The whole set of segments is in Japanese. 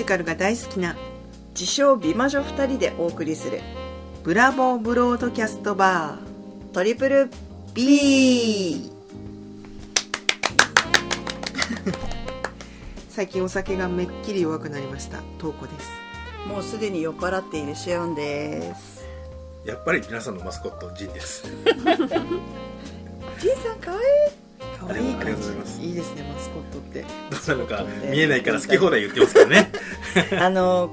ージカルが大好きな自称美魔女2人でお送りするブラボーブロードキャストバートリプル B 最近お酒がめっきり弱くなりました。トウコです。もうすでに酔っ払っているシオンです。やっぱり皆さんのマスコットジンです。ジンさんかわい可愛い感じ。いいですねマスコットって。どうなのか見えないから好き放題言ってますけどね。い あの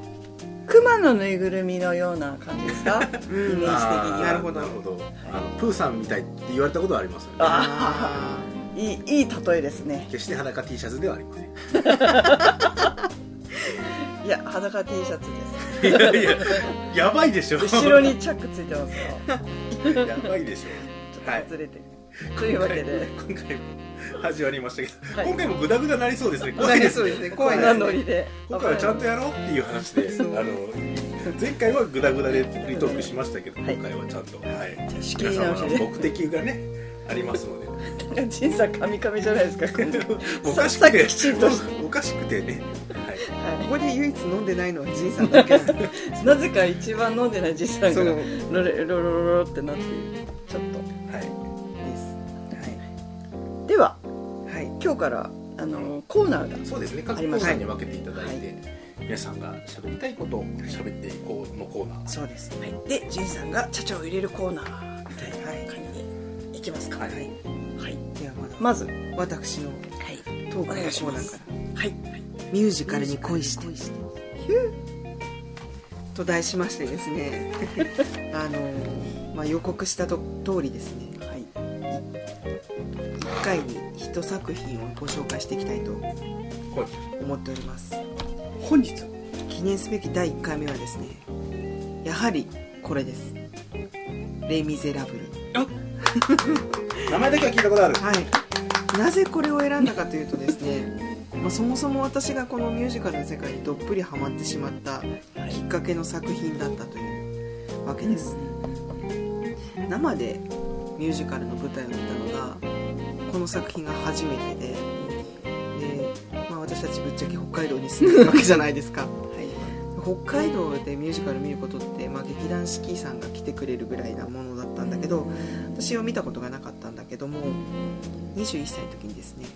熊のぬいぐるみのような感じですか？イメージ的になるほどなるほど。あのプーさんみたいって言われたことはありますよね。あいいいい例えですね。決して裸 T シャツではありません。いや裸 T シャツでいやいややばいでしょ。す後ろにチャックついてますよ。やばいでしちょょはいっとずれて。る、というわけで。今回も始まりましたけど、はい。今回もグダグダなりそうですね。怖いですね。こんなノリで今回はちゃんとやろうっていう話であの前回はグダグダでフリートークしましたけど、はい。今回はちゃんと、はい、皆様の目的がねありますので。ジンさんカミカミじゃないですか。おかしくてきちんとおかしくてね、はい、ここで唯一飲んでないのはじいさんだけなんで なぜか一番飲んでないジンさんがロレロロロロってなってちょっはい。とでははい今日からあのコーナーがそうですね。各コーナーに分けていただいて、皆さんが喋りたいことを喋っていこうのコーナー。そうです。ねでジンさんがチャチャを入れるコーナーみたいなはい感じにいきますか。はい。はい。ではまず私のはい。トークのコーナーからはい。ミュージカルに恋して。と題しましてですね。あの、まあ、予告したと通りですね。はい。1回に1作品をご紹介していきたいとはい。思っております。本日？記念すべき第1回目はですねやはりこれです「レ・ミゼラブル。名前だけは聞いたことある」はい。なぜこれを選んだかというとですね、まあ、そもそも私がこのミュージカルの世界にどっぷりハマってしまったきっかけの作品だったというわけです、生でミュージカルの舞台を見たのがこの作品が初めてで。で、まあ、私たちぶっちゃけ北海道に住んでるわけじゃないですか。北海道でミュージカル見ることって、まあ、劇団四季さんが来てくれるぐらいなものだったんだけど私は見たことがなかったんだけども21歳の時にですね、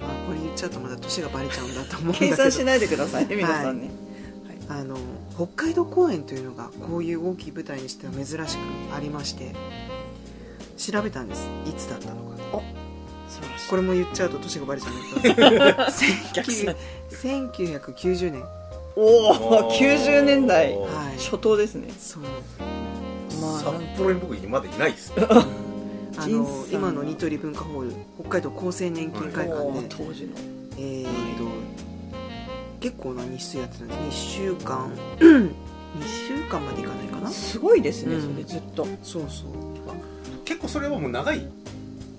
まあ、これ言っちゃうとまだ年がバレちゃうんだと思うんだけど。計算しないでくださいね皆さんね。あの北海道公演というのがこういう大きい舞台にしては珍しくありまして調べたんです。いつだったのかこれも言っちゃうと年がバレちゃう んだけど逆算1990年おおおー。90年代はい。初頭ですね。そう。ま札幌に僕まだいないです。あ人の生今のニトリ文化ホール北海道厚生年金会館で、当時の。えーっと結構な日数やってたんです2週間。2週間までいかないかな。すごいですねうんそれずっと。そうそう。結構それはもう長い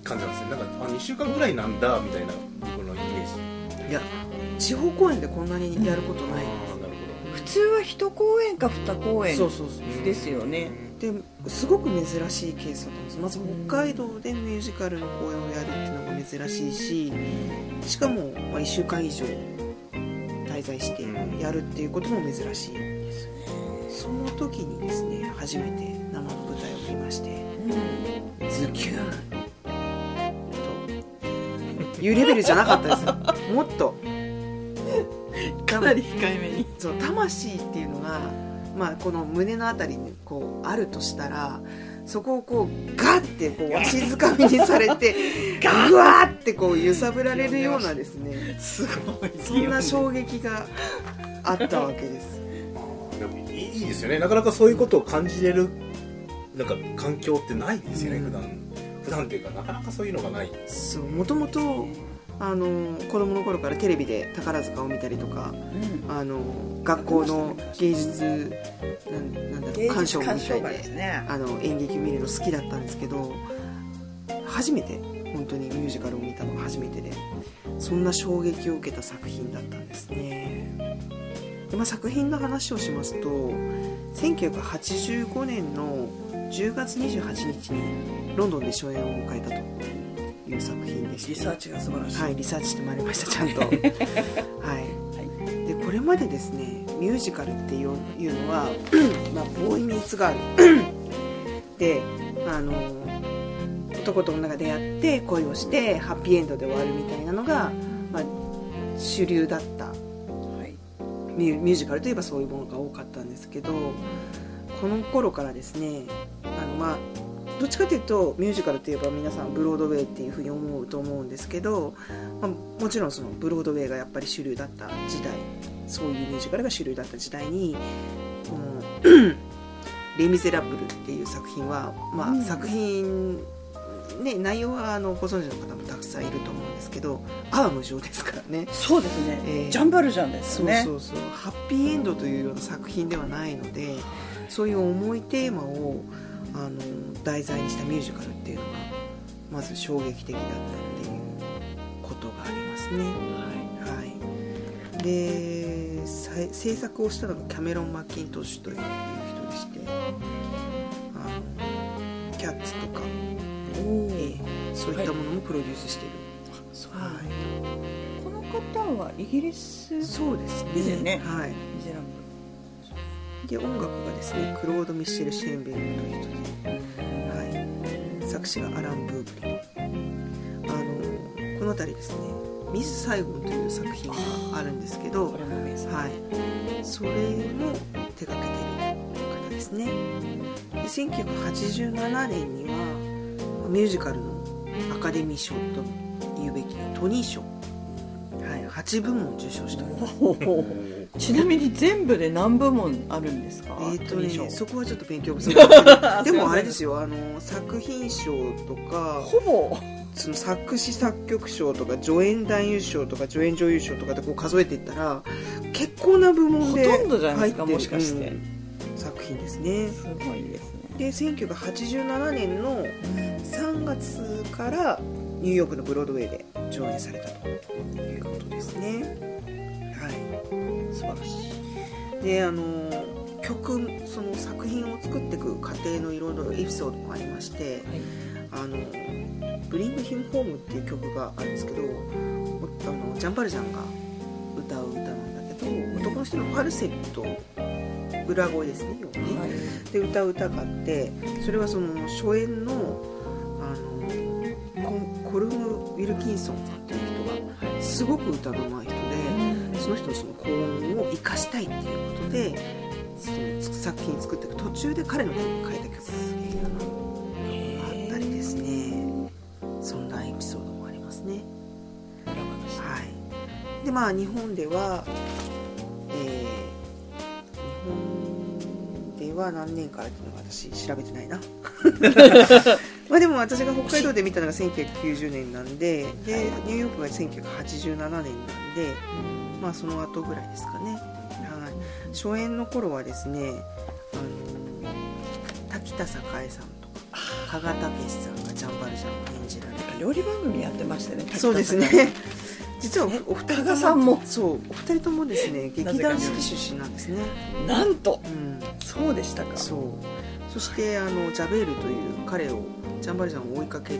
感じなんですよ。なんかあ2週間ぐらいなんだみたいな僕のイメージ。いや地方公演でこんなにやることないああなる普通は一公演か二公演そうそうそうほどですよね。ですごく珍しいケースだったんです。まず北海道でミュージカルの公演をやるっていうのが珍しいししかも、まあ、1週間以上滞在してやるっていうことも珍しいその時にですね初めて生の舞台を見ましてズキューン。というレベルじゃなかったですよ。もっと。かなり控えめに。その魂っていうのが、まあ、この胸のあたりにこうあるとしたらそこをこうガッてこうわしづかみにされて ぐわーってこう揺さぶられるようなですねすごい。そんな衝撃があったわけです。でもいいいいですよね。なかなかそういうことを感じれるなんか環境ってないですよね、うん普段普段っていうかなかなかそういうのがない。そうもともとあの子供の頃からテレビで宝塚を見たりとかあの学校の芸術なんなんだろう鑑賞みたいでね。あの演劇見るの好きだったんですけど初めて本当にミュージカルを見たのが初めてでそんな衝撃を受けた作品だったんですね。で、まあ、作品の話をしますと1985年の10月28日にロンドンで初演を迎えたという作品でしてリサーチが素晴らしい、はいリサーチしてまいりましたちゃんと。はい。でこれれまでですねミュージカルっていういうのは まあボーイミーツガール。であの男と女が出会って恋をしてハッピーエンドで終わるみたいなのが、まあ、主流だった。はい。ミュージカルといえばそういうものが多かったんですけどこの頃からですねあのまあどっちかというとミュージカルといえば皆さんブロードウェイっていうふうに思うと思うんですけど、まあ、もちろんそのブロードウェイがやっぱり主流だった時代そういうミュージカルが主流だった時代にこの「レ・ミゼラブル」っていう作品は、まあうん。作品ね、内容はあのご存知の方もたくさんいると思うんですけど「あは無情」ですからね。そうですね、えージャンバルジャンですそうねそうそう。ハッピーエンドというような作品ではないのでそういう重いテーマをあの題材にしたミュージカルっていうのがまず衝撃的だったっていうことがありますね。はい。でさ制作をしたのがキャメロン・マッキントッシュという人でしてあのキャッツとか、おええそういったものもプロデュースしている、そうはこの方はイギリスい、そうですね。ね。はい。ミゼラで音楽がですねクロード・ミッシェル・シェーンベルグという人で、はい、作詞がアラン・ブーブリあのこの辺りですね「ミス・サイゴン」という作品があるんですけどはい、それも手掛けてる方ですね。で1987年にはミュージカルのアカデミー賞というべきトニー賞、8部門受賞しておりますほうほうほう。ちなみに全部で何部門あるんですか？えーとね、そこはちょっと勉強不足。でもあれですよよあの作品賞とかほぼ。その作詞作曲賞とか助演男優賞とか助演女優賞とかでこう数えていったら結構な部門でほとんどじゃないですか入ってるもしかして。うん作品ですね。すごいですね。で1987年の3月からニューヨークのブロードウェイで上演されたということですね。はい。素晴らしい。であの曲その作品を作っていく過程のいろいろエピソードもありましてはい。あの「ブリング・ヒム・ホーム」っていう曲があるんですけどおあのジャンバルジャンが歌う歌なんだけど男の人のファルセット裏声ですね要はね、はい。で歌う歌があってそれはその初演のあのコンコルム・ウィルキンソンさんっていう人がすごく歌の上手い人でその人のその高音を生かしたいっていうことでその作品作っていく途中で彼の曲に変えた曲っていうのがあったりですね。そんなエピソードもありますね。はい。でまあ日本ではえー日本では何年からっていうのが私調べてないな まあでも私が北海道で見たのが1990年なんででニューヨークが1987年なん。でまあその後ぐらいですかね、はい、初演の頃はですねあの滝田栄さんとか加賀武さんがジャンバルジャンを演じられて。料理番組やってましたねそうですね。実はおお二人さんも？そうお二人ともですね劇団四季出身なんですね。なんと。うん。そうでしたか。そう。そしてあのジャベールという彼をジャンバルジャンを追いかける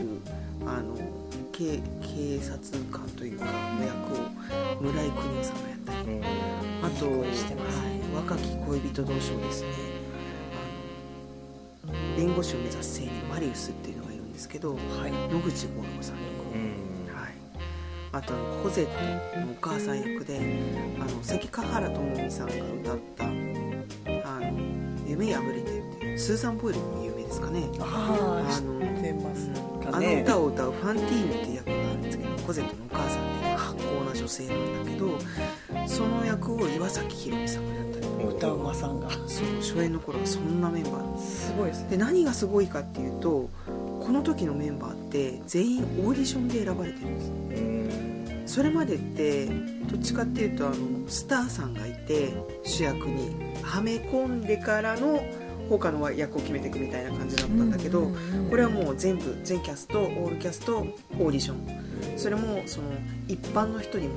あの警警察官というかの役を村井邦夫さんがやったり。あと、いい声してますはい若き恋人同士をですねあの弁護士を目指す青年マリウスっていうのがいるんですけどはい。野口五郎さんとか、はい、あとコゼットのお母さん役であの関ヶ原智美さんが歌った「あの夢破れて」スーザン・ボイルも有名ですかね。ああのってますうんあの歌を歌うファンティーヌっていう役があるんですけどコゼットのお母さんっていうのは発酵な女性なんだけどその役を岩崎宏美さんがやったり歌うまさんが。そう初演の頃はそんなメンバーなんです。すごいですね。で何がすごいかっていうとこの時のメンバーって全員オーディションで選ばれてるんです。それまでってどっちかっていうとあのスターさんがいて主役に。はめ込んでからの他の役を決めていくみたいな感じだったんだけど、これはもう全部全キャストオールキャストオーディション。それもその一般の人にも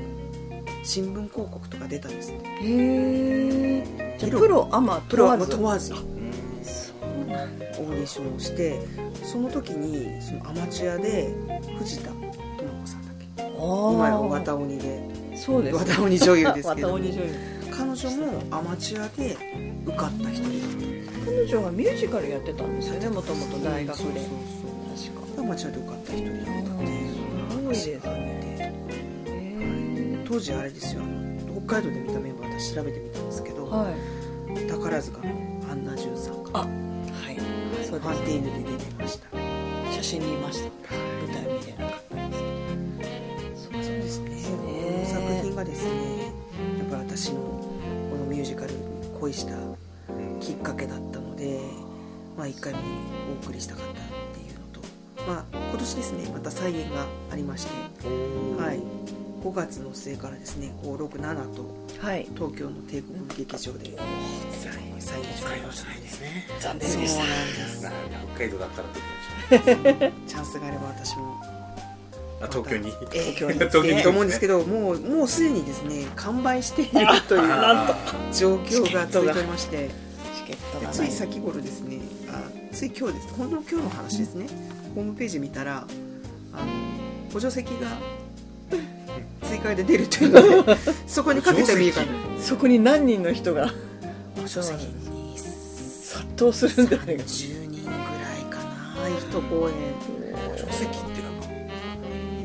新聞広告とか出たんですへえじゃあプロアマプロは問わず問わず。そうなんだ。オーディションをしてその時にそのアマチュアで藤田智子さんだっけ？あ今やあ綿鬼で。そうです綿鬼女優ですけど。彼女もアマチュアで受かった一人だった彼女はミュージカルやってたんですよねもともと大学で。そうそう確かそう。アマチュアで受かった一人だったっていう。すごいですね。へ当時あれですよ。あの北海道で見たメンバー私調べてみたんですけど、ーはい。宝塚のアンナ・ジュンさんがあはい。そうファンテでィーヌで出てました。す写真見ました。舞台見れなかったですそうですね。ねこの作品がですねやっぱり私のこのミュージカルに恋したまあ、1回目にお送りしたかったっていうのと、まあ、今年ですねまた再演がありまして、はい、5月の末からですね567とはい。東京の帝国劇場で再演されましたないですね残そうなん念でした。です。なん。だ北海道だったらどこチャンスがあれば私も。あ東京に？ええ 東京に。東京にと思うんですけどもうもうすでにですね完売しているという状況が続いておりまして。チケットでがないつい。先頃ですねあつい今日です。ほんの今日の話ですね。ホームページ見たらあの補助席が追加で出るというので そこにかけてもいいかな。そこに何人の人が補助席に殺到するんじゃないか10人ぐらいかな。一公演補助席って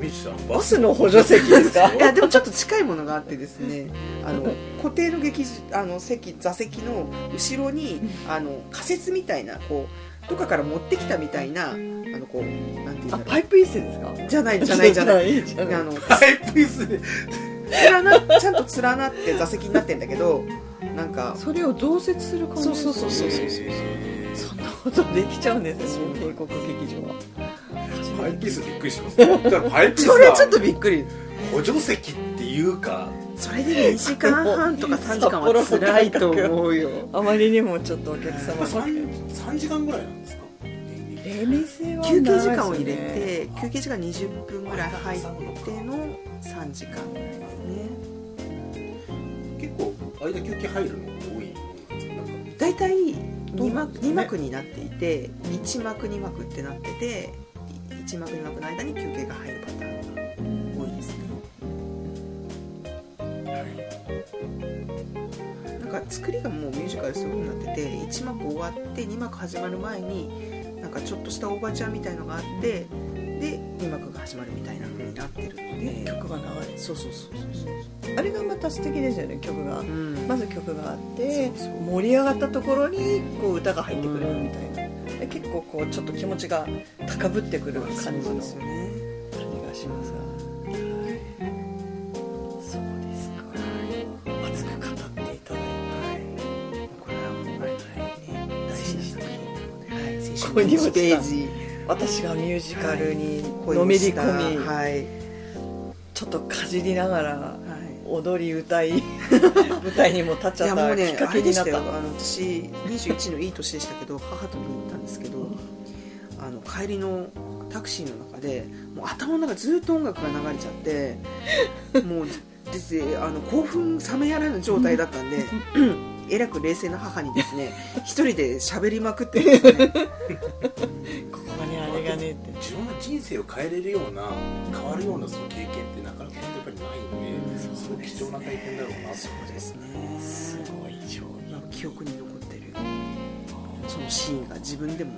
なんかイメージしたバスの補助席ですか？いやでもちょっと近いものがあってですね あの固定の劇あの席座席の後ろにあの仮設みたいなこうどっかから持ってきたみたいなあのこうなんていうんだろあパイプ椅子ですか？うじゃないじゃないじゃない。じゃない。あのパイプ椅子。で連なちゃんと連なって座席になってんだけどなんかそれを増設する感じそうそうそうそうそうそんなことできちゃう。んですよね帝国劇場は。パイプ椅子びっくりしますだからパイプ椅子それはちょっとびっくり。補助席っていうか。それで2時間半とか3時間は辛いと思うよ。あまりにもちょっとお客様。が 3, 3時間ぐらいなんですか？休憩時間を入れて休憩時間20分ぐらい入っての3時間ですね。結構間休憩入るの多い？大体2幕どうなんですかね ,2 幕になっていて1幕2幕ってなってて1幕2幕の間に休憩が入るパターンが多いですね。なんか作りがもうミュージカルそういう風になってて1幕終わって2幕始まる前になんかちょっとしたおばちゃんみたいのがあってで2幕が始まるみたいな風になってるので曲が流れそうそうそうそうるあれがまた素敵ですよね曲が。そう、うん。まず曲があって盛り上がったところにこう歌が入ってくるみたいな。で結構こうちょっと気持ちが高ぶってくる感じの感じがしますが、はい、そうですか。熱く語っていただいこれはもう、ね、大事な作品なので、はい、先 週ここに落ちた1ページて私がミュージカルに恋のめり込み、はい、ちょっとかじりながらはい踊り歌い 舞台にも立っちゃったきいやもうねっかあれでした。けになったよ。あの私21のいい年でしたけど母と見に行ったんですけどあの帰りのタクシーの中でもう頭の中ずっと音楽が流れちゃってもうですねあの興奮冷めやらぬ状態だったんで えらく冷静な母にですね一人で喋りまくってましたね。ここにあれがねって。自分の人生を変えれるような変わるようなその経験ってなかなかやっぱりないので、うんすごく貴重な体験だろうなとそうですね。すごい記憶に残ってる。そのシーンが自分でも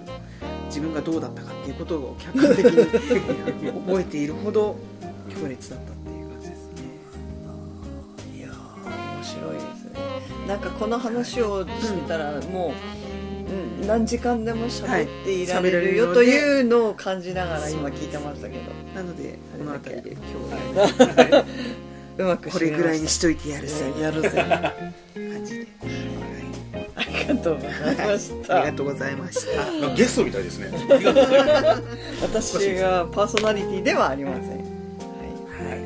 自分がどうだったかっていうことを客観的に覚えているほど強烈だったっていう感じですね。いやー面白いですね。なんかこの話をしてたらもう、うん、何時間でも喋っていられるよはいというのを感じながら今聞いてましたけど。なのでこの辺りで今日はうまくこれぐらいにしとといてやるぜ。やるぜ。感じで、ありがとうございましはい、た。ありがとうございました。ゲストみたいですねありがとうございます私がパーソナリティではありません。はい。はい。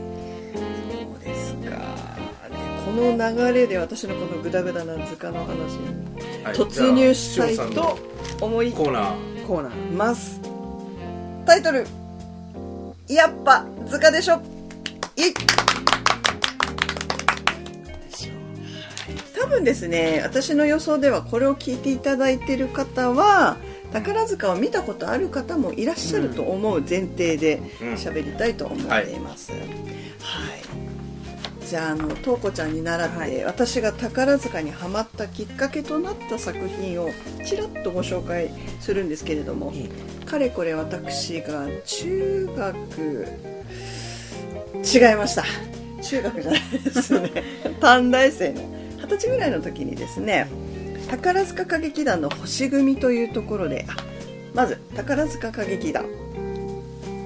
そうですか。でこの流れで私のこのグダグダな図鑑の話にはい。突入したいと思いコーナー。コーナー。ますタイトルやっぱ図鑑でしょいい多分ですね私の予想ではこれを聞いていただいている方は宝塚を見たことある方もいらっしゃると思う前提でうん。喋りたいと思っています、はい。じゃああのとうこちゃんに習って、はい。私が宝塚にはまったきっかけとなった作品をちらっとご紹介するんですけれども、かれこれ私が中学違いました。中学じゃないですね。短大生の二十歳ぐらいの時にですね宝塚歌劇団の星組というところであまず宝塚歌劇団。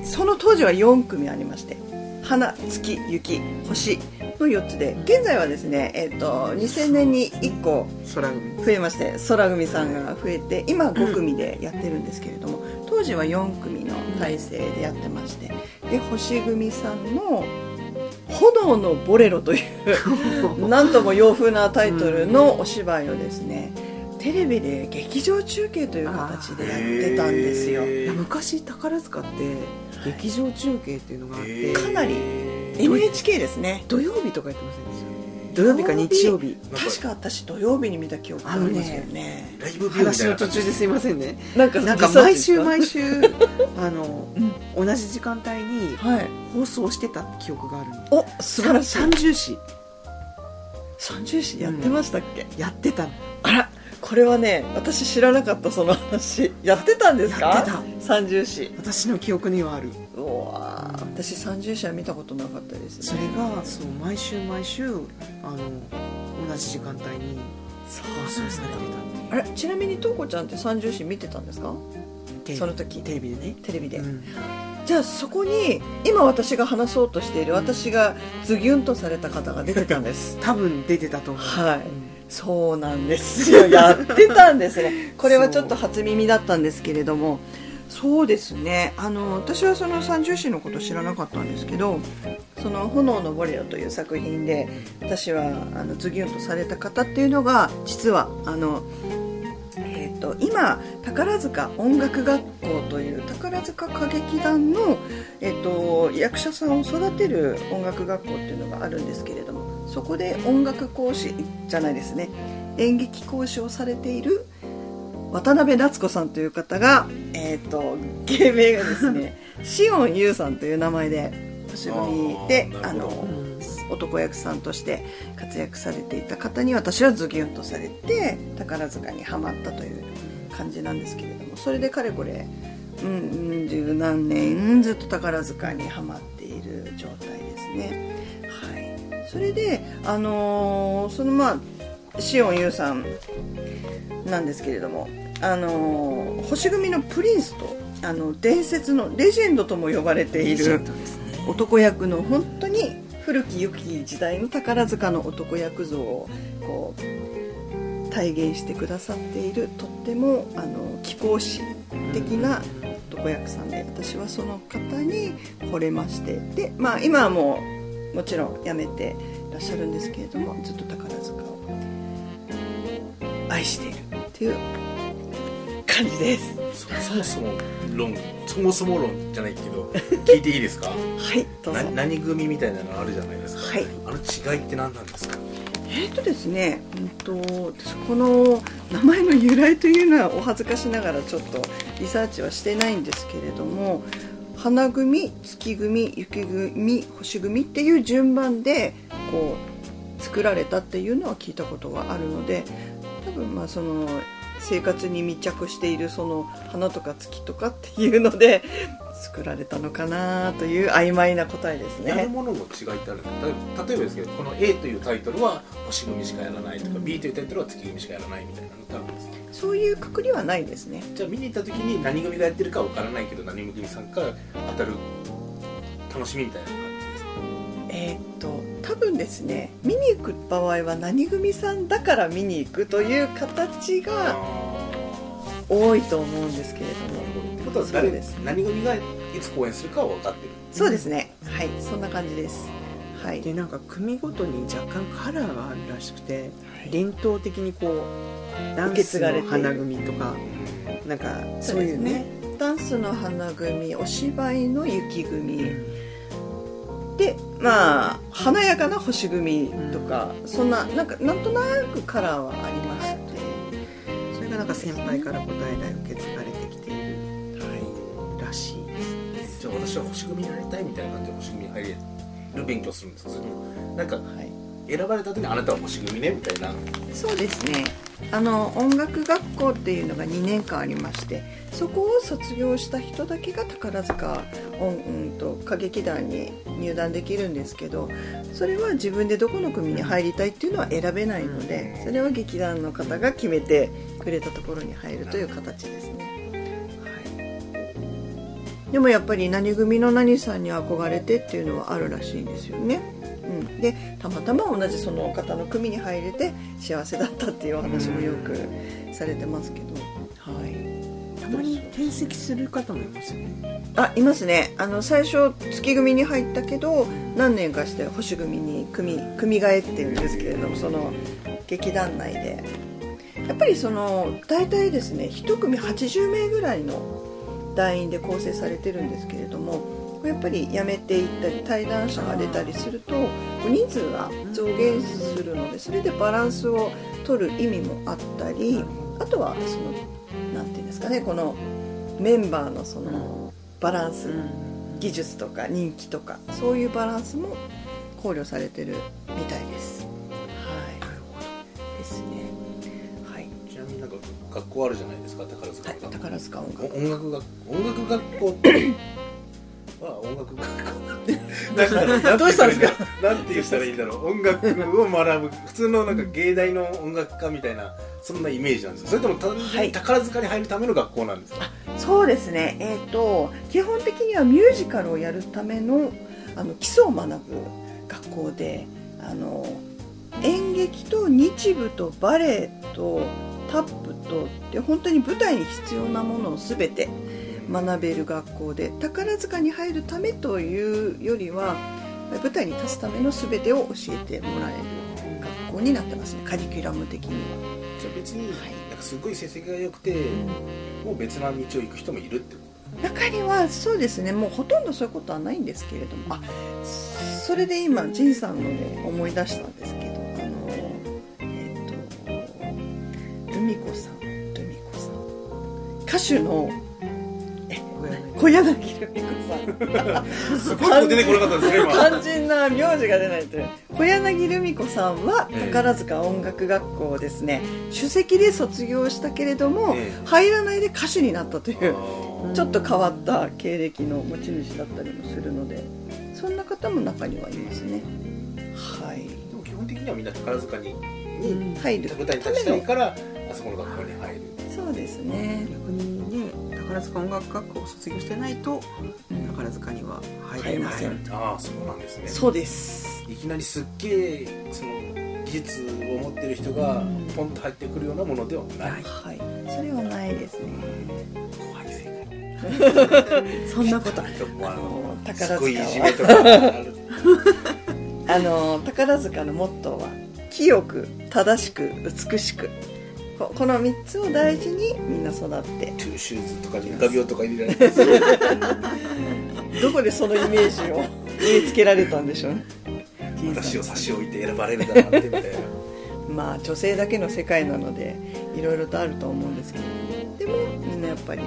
その当時は4組ありまして花月雪星の4つで現在はですね、えー、と2000年に1個増えまして空組さんが増えて今5組でやってるんですけれども、当時は4組の体制でやってましてで星組さんの「炎のボレロ」という なんとも洋風なタイトルのお芝居をですねテレビで劇場中継という形でやってたんですよ。昔宝塚って劇場中継っていうのがあって、かなり NHK ですね。土曜日とかやってませんでした？土曜日か日。曜日。確か私土曜日に見た記憶がありますよね。ライブビューみ話の途中ですいませんね。なんかなんか毎週毎週 あの、うん。同じ時間帯にはい。放送してた記憶があるの。お素晴らしい。三重視三重視やってましたっけ、やってたの。あらこれはね私知らなかったその話。やってたんですか？やってた。三重視私の記憶にはある。うわー。私三重視は見たことなかったですそれがそう毎週毎週あの同じ時間帯にそう。放送されてあれ？ちなみにとうこちゃんって三重視見てたんですか？たその時。テレビでね。テレビで、うん。じゃあそこに今私が話そうとしている私がズギュンとされた方が出てたんです。多分出てたと思う。はい。うんそうなんですよ。やってたんですね。これはちょっと初耳だったんですけれども。そうですね。あの私はその三重詩のこと知らなかったんですけどその「炎のボレロ」という作品で私はあのズギュンとされた方っていうのが実はあのえー、と今宝塚音楽学校という宝塚歌劇団の、えー、と役者さんを育てる音楽学校っていうのがあるんですけれどもそこで音楽講師じゃないですね。演劇講師をされている渡辺夏子さんという方が、えー、と芸名がですね シオン・ユウさんという名前で星組であのうん男役さんとして活躍されていた方に私はズギュンとされて宝塚にはまったという感じなんですけれどもそれでかれこれうんうん十何年ずっと宝塚にはまっている状態ですね。はいそれであのーそのまあシオン・ユウさんなんですけれどもあのー星組のプリンスとあの伝説のレジェンドとも呼ばれている男役の本当に古き良き時代の宝塚の男役像をこう体現してくださっているとってもあの貴公子的な男役さんで私はその方に惚れまして。でまあ今はもうもちろん辞めていらっしゃるんですけれどもずっと宝塚を愛しているっていう感じです。そそもそも論そもそも論じゃないけど聞いていいですか？はいどうぞ。な何組みたいなのあるじゃないですか、はい。あの違いって何なんですか？えーとですね、うんと私この名前の由来というのはお恥ずかしながらちょっとリサーチはしてないんですけれども花組月組雪組星組っていう順番でこう作られたっていうのは聞いたことがあるので多分まあその生活に密着しているその花とか月とかっていうので作られたのかなという曖昧な答えですね。やるものの違いってある。例えばですけどこの A というタイトルは星組しかやらないとか、B というタイトルは月組しかやらないみたいなのってあるんですかそういうくくりはないですね。じゃあ見に行った時に何組がやってるかわからないけど何組さんか当たる楽しみみたいな感じですか？えーっと多分ですね見に行く場合は何組さんだから見に行くという形があ多いと思うんですけれどもことは誰です。何組がいつ公演するかは分かってる。そうですね。はい。そんな感じです。はい。でなんか組ごとに若干カラーがあるらしくてはい。伝統的にこうダンスの花組とかなんかそういうね。ダンスの花組お芝居の雪組。でまあ華やかな星組とか、そんななんかなんとなくカラーはありまして。それがなんか先輩から答え代受け継がれてじゃあ私は星組になりたいみたいな感じで星組に入れる勉強するんですかそれともなんかはい。選ばれた時にあなたは星組ねみたいな。そうですね。あの音楽学校っていうのが2年間ありましてそこを卒業した人だけが宝塚音、うん、と歌劇団に入団できるんですけどそれは自分でどこの組に入りたいっていうのは選べないのでそれは劇団の方が決めてくれたところに入るという形ですね、はい、でもやっぱり何組の何さんに憧れてっていうのはあるらしいんですよね。うん、でたまたま同じその方の組に入れて幸せだったっていうお話もよくされてますけど、はい、たまに転籍する方もいますよね。あいますね。あの最初月組に入ったけど何年かして星組に組組替えっていうんですけれどもその劇団内で。やっぱりその大体ですね1組80名ぐらいの団員で構成されてるんですけれどもやっぱり辞めていったり退団者が出たりすると人数が増減するのでそれでバランスを取る意味もあったりあとはその何て言うんですかねこのメンバーのそのバランス技術とか人気とかそういうバランスも考慮されてるみたいです。学校あるじゃないですか宝塚はい宝塚音楽お音楽学音楽学校。は音楽学校 どうしたんですか？なんて言ったらいいんだろう。音楽を学ぶ。普通のなんか芸大の音楽科みたいなそんなイメージなんですかそれとも単純はい。に宝塚に入るための学校なんですか、そうですね、えー、と基本的にはミュージカルをやるためのあの基礎を学ぶ学校であの演劇と日舞とバレエとタップとで本当に舞台に必要なものを全て学べる学校で宝塚に入るためというよりは舞台に立つための全てを教えてもらえる学校になってますね。カリキュラム的には。じゃあ別になんかすごい成績が良くて、もう別な道を行く人もいるってこ中にはそうですね。もうほとんどそういうことはないんですけれども。あそれで今仁さんので思い出したんですけどミ子さん。ルミ子さん。歌手の小柳ルミ子さん。とすごい出てこなかったですね今。肝心な名字が出ないという。小柳ルミ子さんはええ。宝塚音楽学校をですね。首席で卒業したけれども、ええ。入らないで歌手になったというちょっと変わった経歴の持ち主だったりもするのでそんな方も中にはいますね。はい基本的にはみんな宝塚にに入る。舞台に立ちたいからあそこの学校に入る。そうですね。逆にね宝塚音楽学校を卒業してないとうん。宝塚には入れません。ああそうなんですね。そうです。いきなりすっげえその技術を持ってる人がうん。ポンと入ってくるようなものではない、はい。それはないですね。怖い世界 そんなこと。あの宝塚は。すごいいじめとかあるあの宝塚のモットーは清く正しく美しく。ここの3つを大事にみんな育って。トゥーシューズとかに画鋲とか入れられて どこでそのイメージを植え付けられたんでしょうね。私を差し置いて選ばれるだなん。てみたいなまあ女性だけの世界なのでいろいろとあると思うんですけどでもみんなやっぱり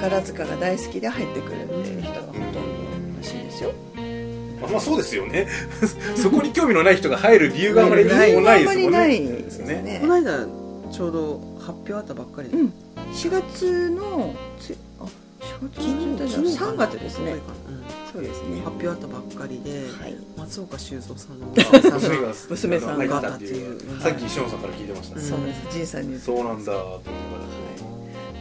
宝塚が大好きで入ってくるっていう人がほとんどらしいですよまあまあそうですよね。そこに興味のない人が入る理由があまりないもないですあんまりもん。ねないですねこの間ちょうど発表あったばっかりで、うん。4月のつあ4月の昨日3月ですね。うん。そうですね。発表あったばっかりで、はい。松岡修造さんのあ 娘さんが娘さんが入ったっていう。はいさっきしおんさんから聞いてました、うん。そうなんです。仁さんに。そうなんだと思いなが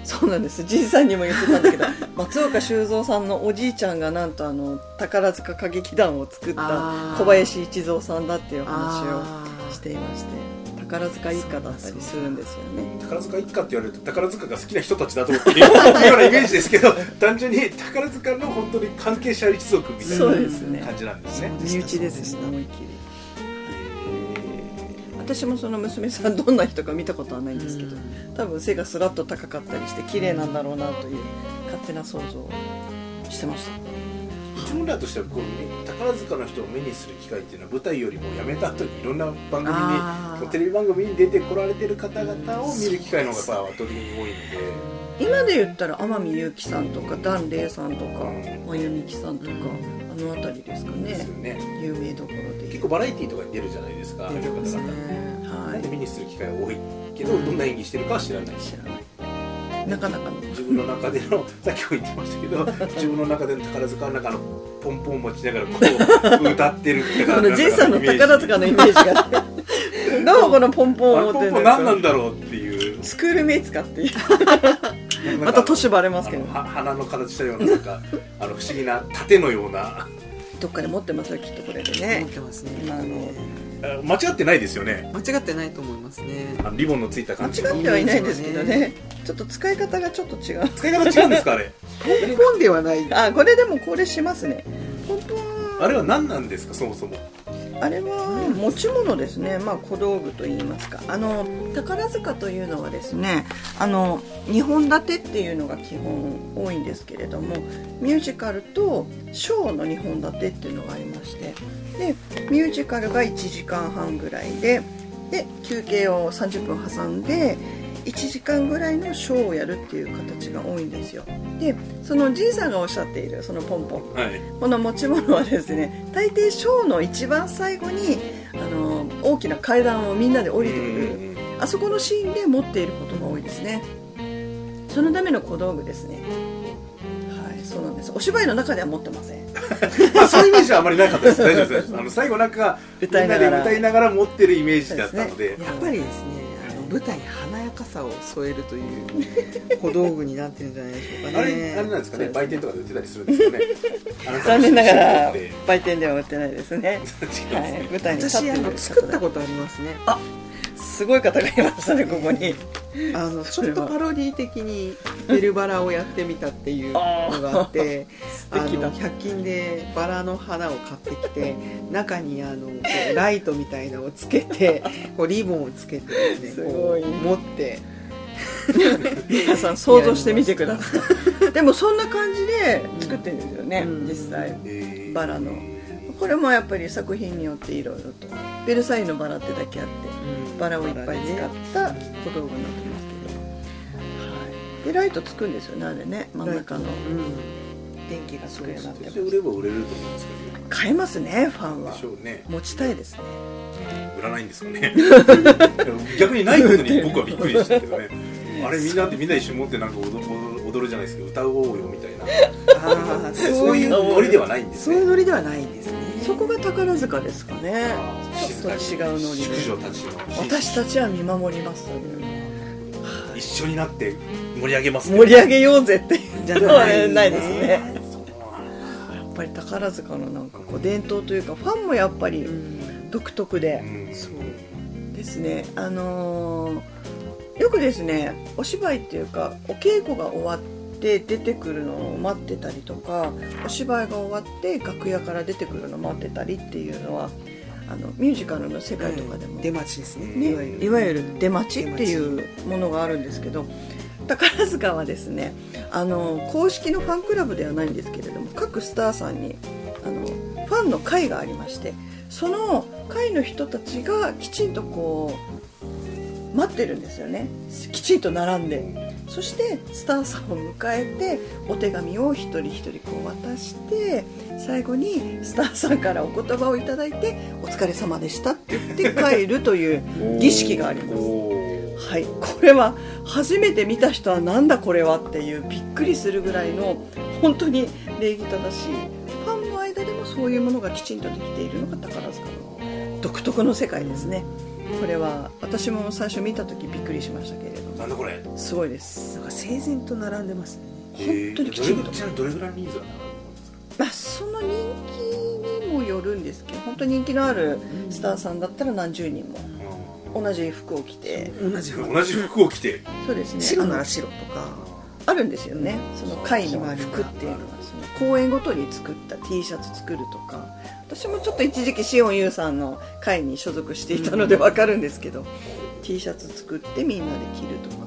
そうなんです。仁さんにも言ってたんだけど 松岡修造さんのおじいちゃんがなんとあの宝塚歌劇団を作った小林一三さんだっていう話あをしていまして宝塚一家だったりするんですよね。ら宝塚一家って言われると宝塚が好きな人たちだと思っていうようなイメージですけど 単純に宝塚の本当に関係者一族みたいそうなですね。感じなんですね。身内です思いっきり私もその娘さんどんな人か見たことはないんですけど多分背がスラッと高かったりして綺麗なんだろうなという勝手な想像をしてまし自分らとしてはこう宝塚の人を目にする機会っていうのは舞台よりも辞めた後にいろんな番組にテレビ番組に出てこられてる方々を見る機会の方がやっぱ圧倒的に多いので。今で言ったら天海祐希さんとか檀れいさんとかうん。真由美樹さんとか、うん。あの辺りですかですよね。ね有名どころで。結構バラエティーとかに出るじゃないですかあう方々はなんで目にする機会が多いけどどんな演技してるかは知らないい。知らないなかなかの自分の中でのさっきも言ってましたけど 自分の中での宝塚の中のポンポンを持ちながらこう 歌ってるってこの J さんの宝塚のイメージが。どうもこのポンポンを持ってるポン何なんだろうっていう。スクールメイツかっていう。また年バレますけど。あのは鼻の形したようななんかあの不思議な盾のような。どっかで持ってますよきっとこれで持ねってますね。今のあ間違ってないですよね。間違ってないと思いますね。あのリボンのついた間感じ。の違ってはいないですけどね。ちょっと使い方がちょっと違う。使い方違うんですかあれ？ポンではない。あこれでもこれしますね。本当はあれは何なんですかそもそも？あれは持ち物ですね、まあ、小道具といいますか。あの宝塚というのはですねあの2本立てっていうのが基本多いんですけれどもミュージカルとショーの2本立てっていうのがありましてでミュージカルが1時間半ぐらいでで休憩を30分挟んで1時間ぐらいのショーをやるっていう形が多いんですよ。でそのじいさんがおっしゃっているそのポンポン。はい。この持ち物はですね大抵ショーの一番最後にあの大きな階段をみんなで降りてくる。うんあそこのシーンで持っていることが多いですね。そのための小道具ですね。はいそうなんです。お芝居の中では持ってません。まあそういうイメージはあまりなかったです。大丈夫です。あの最後なんか歌いながら。みんなで歌いながら持ってるイメージだったので。やっぱりですね舞台に華やかさを添えるという小道具になってるんじゃないでしょうかあれねあれなんですかね？売店とかで売ってたりするんですかね？残念ながらで。売店では売ってないですね、はい、舞台に立っている。私あの作ったことありますねすごい方がいましたねここに。あのちょっとパロディ的にベルバラをやってみたっていうのがあってあ素敵だ。の100均でバラの花を買ってきて中にあのこうライトみたいなのをつけて こうリボンをつけてですねい。こう持って。皆さん想像してみてください。でもそんな感じで作ってるんですよね、うん。実際。えーバラのこれもやっぱり作品によっていろいろと。ベルサイユのバラってだけあってバラをいっぱい使った小道具になってますけど、はい、でライトつくんですよねあれね。真ん中の。うん。電気がつくようになってます。売れば売れると思うんですけ買えますねファンどはね。持ちたいですね。売らないんですかね。逆にないことに僕はびっくりしたけどね。あれみんなでみんな一緒に持ってなんか踊踊踊るじゃないですけど歌おうよみたいな。ああそういう。ノリではないんですそういうねノリではないんですね。そこが宝塚ですかね。ちょっと違うノリ淑で女たちの。私たちは見守ります。という一緒になって盛り上げますね。盛り上げようぜっていうじゃのはないですね。やっぱり宝塚のなんかこう伝統というかファンもやっぱりうん独特で。うん。そう。ですね。あのーよくですねお芝居っていうかお稽古が終わって出てくるのを待ってたりとかお芝居が終わって楽屋から出てくるのを待ってたりっていうのはあのミュージカルの世界とかでも、出待ちですね。ね、いわゆる。いわゆる出待ち。っていうものがあるんですけど宝塚はですねあの公式のファンクラブではないんですけれども各スターさんにあのファンの会がありましてその会の人たちがきちんとこう待ってるんですよね。きちんと並んで。そしてスターさんを迎えてお手紙を一人一人こう渡して最後にスターさんからお言葉をいただいて「お疲れ様でした」って言って帰るという儀式があります。はい。これは初めて見た人はなんだこれはっていうびっくりするぐらいの本当に礼儀正しいファンの間でもそういうものがきちんとできているのが宝塚の独特の世界ですねこれは私も最初見た時びっくりしましたけれどなんだこれ？すごいです。なんか整然と並んでますね。本当にきちんとえーどれぐちなみにどれぐらいの人数が並ぶんですか？まあ、その人気にもよるんですけど本当に人気のあるスターさんだったら何十人も同じ服を着て。同じ同じ服を着て。そうですね。あの白なら白とかあるんですよね。その会の服っていうのはその公演ごとに作った T シャツ作るとか。私もちょっと一時期シオンユーさんの会に所属していたので分かるんですけど、T シャツ作ってみんなで着るとか。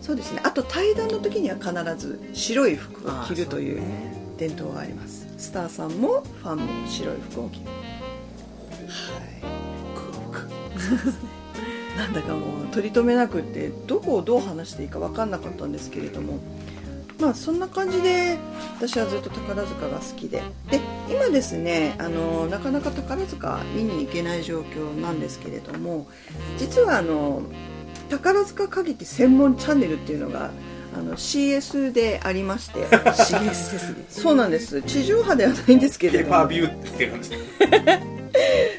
そうですね。あと対談の時には必ず白い服を着るという伝統があります。スターさんもファンも白い服を着る。はい なんだかもう取り留めなくってどこをどう話していいか分かんなかったんですけれども。まあそんな感じで私はずっと宝塚が好きで。で今ですねあのなかなか宝塚見に行けない状況なんですけれども実はあの宝塚歌劇専門チャンネルっていうのがあの CS でありまして。CS ですね。そうなんです。地上波ではないんですけども。ーパービューって感じ。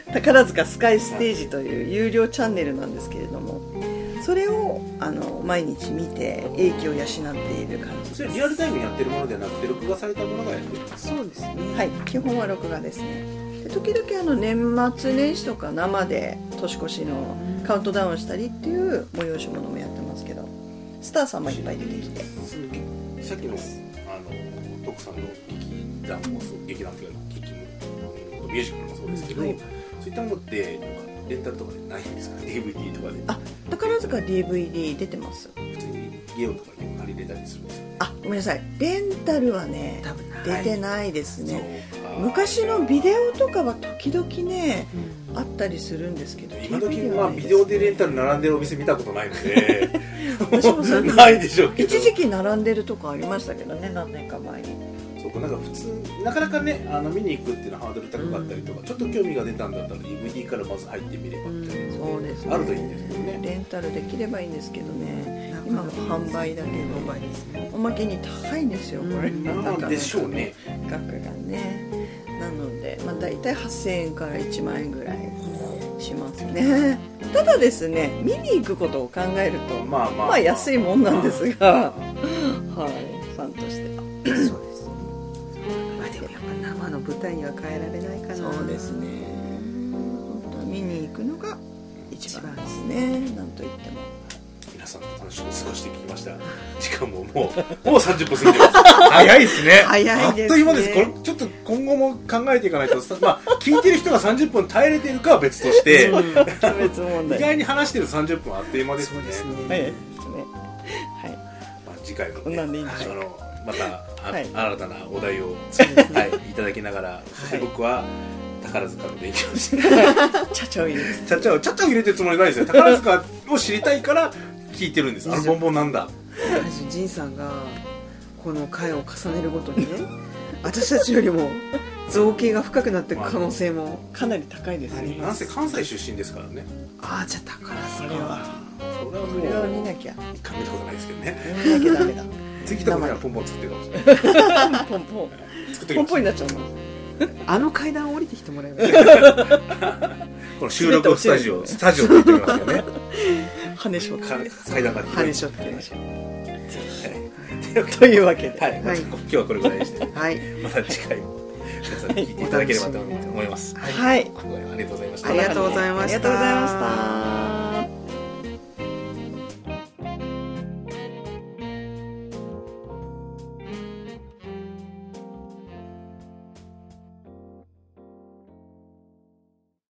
宝塚スカイステージという有料チャンネルなんですけれども。それをあの毎日見て英気を養っている感じ。それリアルタイムにやってるものではなくて録画されたものがやってる。そうですね。はい。基本は録画ですね。で時々あの年末年始とか生で年越しのカウントダウンしたりっていう催し物もやってますけどスターさんもいっぱい出て。きてさっきのあの徳さんの劇団もそう劇団というか劇もミュージカルもそうですけど、はい。そういったものってなんかレンタルとかでないんですか？DVD とかで。あ宝塚 DVD 出てます。普通にゲオとかでも借りれたりするんですかあごめんなさい。レンタルはね多分出てないですね。昔のビデオとかは時々ねあったりするんですけど今時あビデオでレンタル並んでるお店見たことないので。私もそうな いでしょうけど。一時期並んでるとこありましたけどね何年か前に。そうかなんか普通なかなかねあの見に行くっていうのはハードル高かったりとか、ちょっと興味が出たんだったら DVD からまず入ってみればみたいな、そうですね。あるといいんですけどね。レンタルできればいいんですけどね今は販売だけど販売ですねおまけに高いんですよこれ、うんまあでしょうね。額がね。なので、まあ、大体8000円から1万円ぐらいしますね。ただですね見に行くことを考えるとまあまあ、まあ安いもんなんですが。はいファンとしては。そうです。ねまあでもやっぱ生の舞台には変えられないかな。そうですね。見に行くのが一番ですね。なんといっても。皆さんと楽しく過ごしてきました。時間ももうもう30分過ぎてます。早いですね。早いですね。あっという間です。これちょっと今後も考えていかないと。さまあ聞いてる人が30分耐えれてるかは別として意題。外に話してる30分はあっという間ですね。そうですね。はいですね。はい。まあ、次回も、ね、こんなんでいいんでしょう。あのまたあ、はい。新たなお題を、はい、いただきながらそして僕は宝塚の勉強をしてちゃちゃを入れて。ちゃっちゃをちゃっちゃを入れてるつもりないですよ。宝塚を知りたいから聞いてるんです。あのボンボンなんだ。私仁さんがこの回を重ねるごとにね 私たちよりも造形が深くなっていく可能性も。かなり高いですね。なんせ関西出身ですからね。ああじゃあ宝それ塚は。それはもこれはう見なきゃ。一回見たことないですけどね。見なきゃダメだ。次とかにはポンポン作ってるかもしれない。ポンポン。作ってポンポンにるなっちゃうのあの階段降りてきてもらえばこの収録スタジオスタジオって言ってますよね羽しょってか階段が羽根しょってはい。というわけで。はい、はい。今日はこれぐらいにしてはい。また次回も皆さん聞いていただければと思います。はい。今回はありがとうございました。ありがとうございました。ありがとうございました